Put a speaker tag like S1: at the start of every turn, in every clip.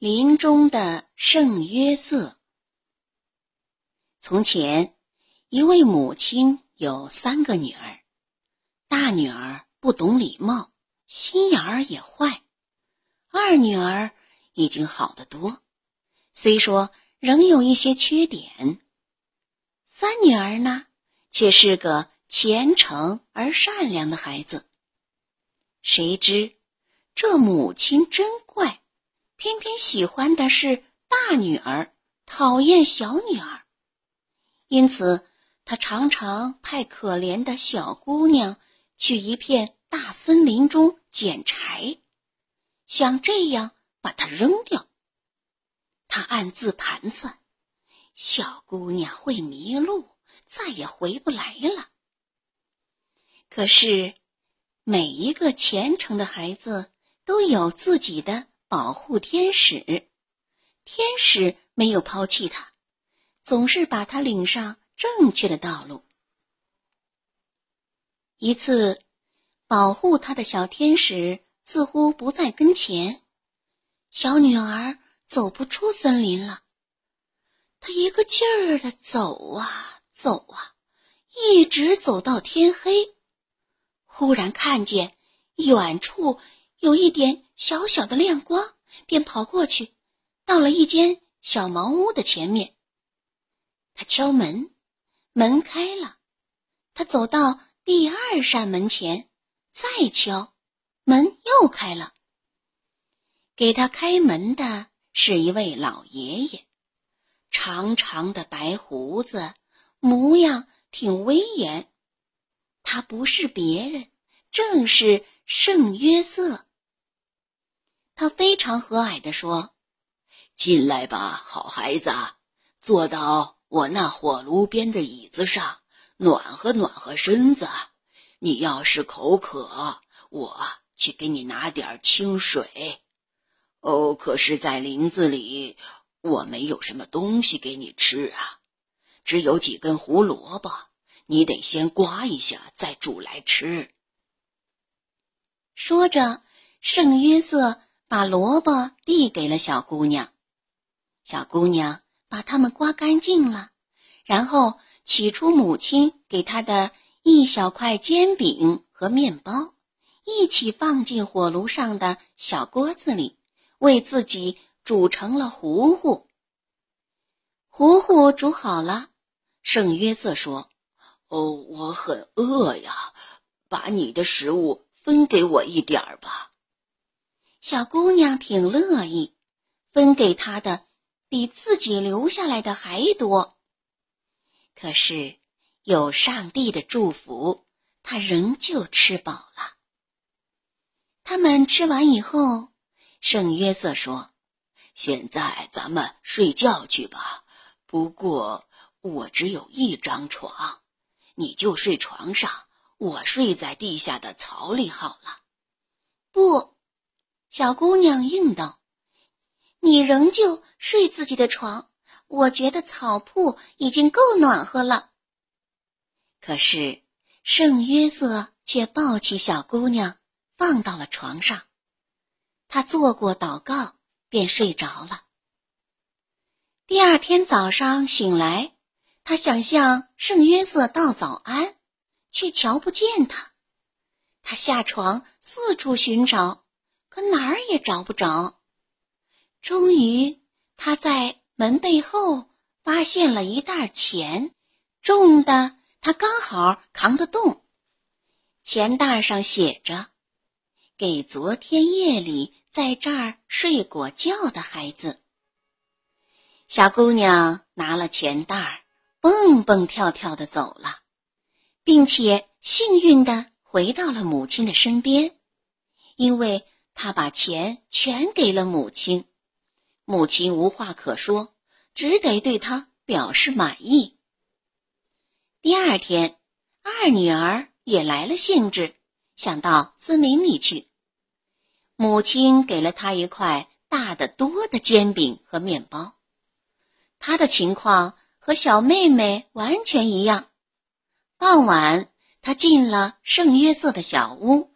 S1: 林中的圣约瑟。从前，一位母亲有三个女儿，大女儿不懂礼貌，心眼儿也坏；二女儿已经好得多，虽说仍有一些缺点；三女儿呢，却是个虔诚而善良的孩子。谁知这母亲真怪。偏偏喜欢的是大女儿，讨厌小女儿，因此他常常派可怜的小姑娘去一片大森林中捡柴，想这样把她扔掉。他暗自盘算，小姑娘会迷路，再也回不来了。可是，每一个虔诚的孩子都有自己的。保护天使，天使没有抛弃他，总是把他领上正确的道路。一次，保护他的小天使似乎不在跟前，小女儿走不出森林了。她一个劲儿的走啊走啊，一直走到天黑，忽然看见远处。有一点小小的亮光，便跑过去，到了一间小茅屋的前面。他敲门，门开了。他走到第二扇门前，再敲，门又开了。给他开门的是一位老爷爷，长长的白胡子，模样挺威严。他不是别人，正是圣约瑟。他非常和蔼地说：“
S2: 进来吧，好孩子，坐到我那火炉边的椅子上，暖和暖和身子。你要是口渴，我去给你拿点清水。哦，可是，在林子里，我没有什么东西给你吃啊，只有几根胡萝卜，你得先刮一下，再煮来吃。”
S1: 说着，圣约瑟。把萝卜递给了小姑娘，小姑娘把它们刮干净了，然后取出母亲给她的一小块煎饼和面包，一起放进火炉上的小锅子里，为自己煮成了糊糊。糊糊煮好了，圣约瑟说：“
S2: 哦，我很饿呀，把你的食物分给我一点儿吧。”
S1: 小姑娘挺乐意，分给她的比自己留下来的还多。可是有上帝的祝福，她仍旧吃饱了。他们吃完以后，圣约瑟说：“
S2: 现在咱们睡觉去吧。不过我只有一张床，你就睡床上，我睡在地下的草里好了。”
S1: 不。小姑娘应道：“你仍旧睡自己的床，我觉得草铺已经够暖和了。”可是圣约瑟却抱起小姑娘，放到了床上。他做过祷告，便睡着了。第二天早上醒来，他想向圣约瑟道早安，却瞧不见他。他下床四处寻找。可哪儿也找不着，终于他在门背后发现了一袋钱，重的他刚好扛得动。钱袋上写着：“给昨天夜里在这儿睡过觉的孩子。”小姑娘拿了钱袋，蹦蹦跳跳的走了，并且幸运的回到了母亲的身边，因为。他把钱全给了母亲，母亲无话可说，只得对他表示满意。第二天，二女儿也来了兴致，想到森林里去。母亲给了她一块大得多的煎饼和面包。她的情况和小妹妹完全一样。傍晚，她进了圣约瑟的小屋。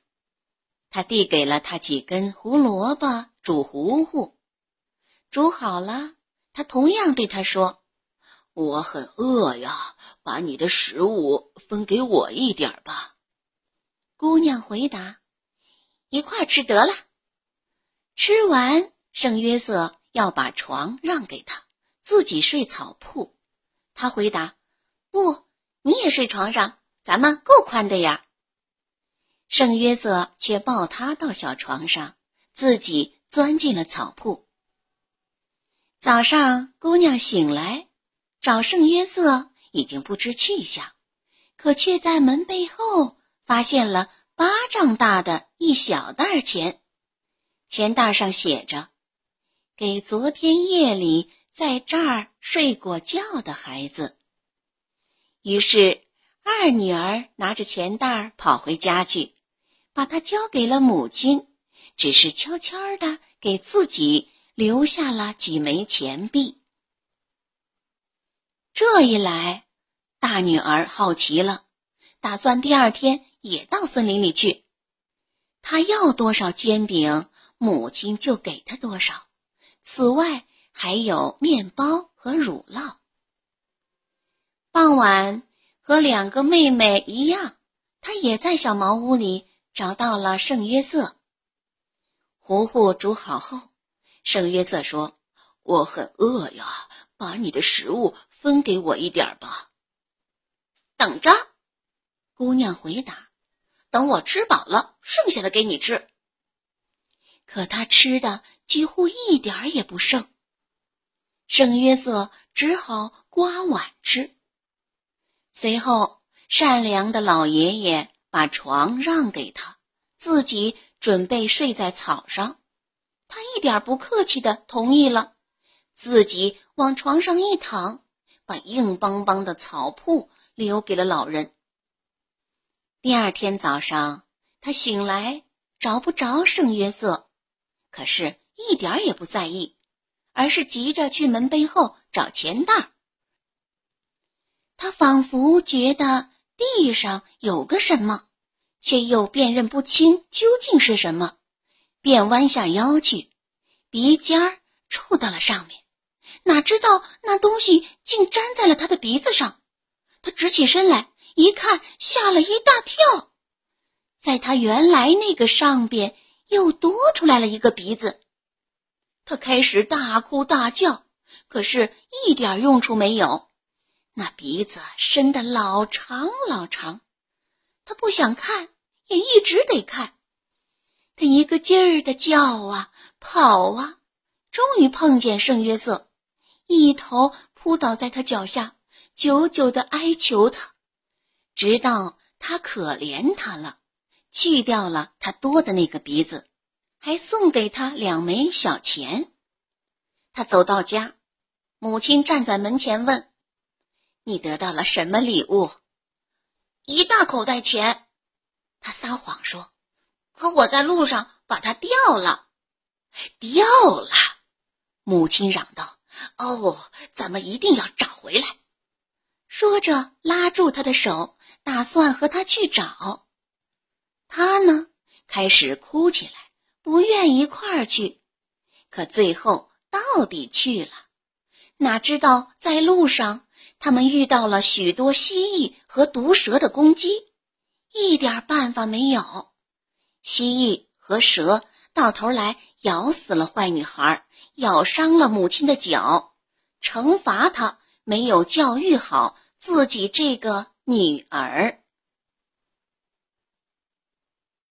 S1: 他递给了他几根胡萝卜煮糊糊，煮好了，他同样对他说：“
S2: 我很饿呀，把你的食物分给我一点吧。”
S1: 姑娘回答：“一块吃得了。”吃完，圣约瑟要把床让给他，自己睡草铺。他回答：“不，你也睡床上，咱们够宽的呀。”圣约瑟却抱他到小床上，自己钻进了草铺。早上，姑娘醒来，找圣约瑟已经不知去向，可却在门背后发现了巴掌大的一小袋钱。钱袋上写着：“给昨天夜里在这儿睡过觉的孩子。”于是，二女儿拿着钱袋跑回家去，把它交给了母亲，只是悄悄的给自己留下了几枚钱币。这一来，大女儿好奇了，打算第二天也到森林里去。她要多少煎饼？母亲就给她多少，此外还有面包和乳酪。傍晚，和两个妹妹一样，她也在小茅屋里找到了圣约瑟。糊糊煮好后，圣约瑟说：“
S2: 我很饿呀，把你的食物分给我一点吧。”
S1: 等着，姑娘回答：“等我吃饱了，剩下的给你吃。”可他吃的几乎一点儿也不剩，圣约瑟只好刮碗吃。随后，善良的老爷爷把床让给他，自己准备睡在草上。他一点不客气的同意了，自己往床上一躺，把硬邦邦的草铺留给了老人。第二天早上，他醒来找不着圣约瑟。可是，一点也不在意，而是急着去门背后找钱袋。他仿佛觉得地上有个什么，却又辨认不清究竟是什么，便弯下腰去，鼻尖儿触到了上面，哪知道那东西竟粘在了他的鼻子上。他直起身来一看，吓了一大跳，在他原来那个上边。又多出来了一个鼻子，他开始大哭大叫，可是一点用处没有。那鼻子伸得老长老长，他不想看，也一直得看。他一个劲儿的叫啊，跑啊，终于碰见圣约瑟，一头扑倒在他脚下，久久的哀求他，直到他可怜他了。去掉了他多的那个鼻子，还送给他两枚小钱。他走到家，母亲站在门前问：“你得到了什么礼物？”“一大口袋钱。”他撒谎说：“可我在路上把它掉了。”“掉了！”母亲嚷道。“哦，咱们一定要找回来。”说着，拉住他的手，打算和他去找。他呢，开始哭起来，不愿一块儿去，可最后到底去了。哪知道在路上，他们遇到了许多蜥蜴和毒蛇的攻击，一点办法没有。蜥蜴和蛇到头来咬死了坏女孩，咬伤了母亲的脚，惩罚她没有教育好自己这个女儿。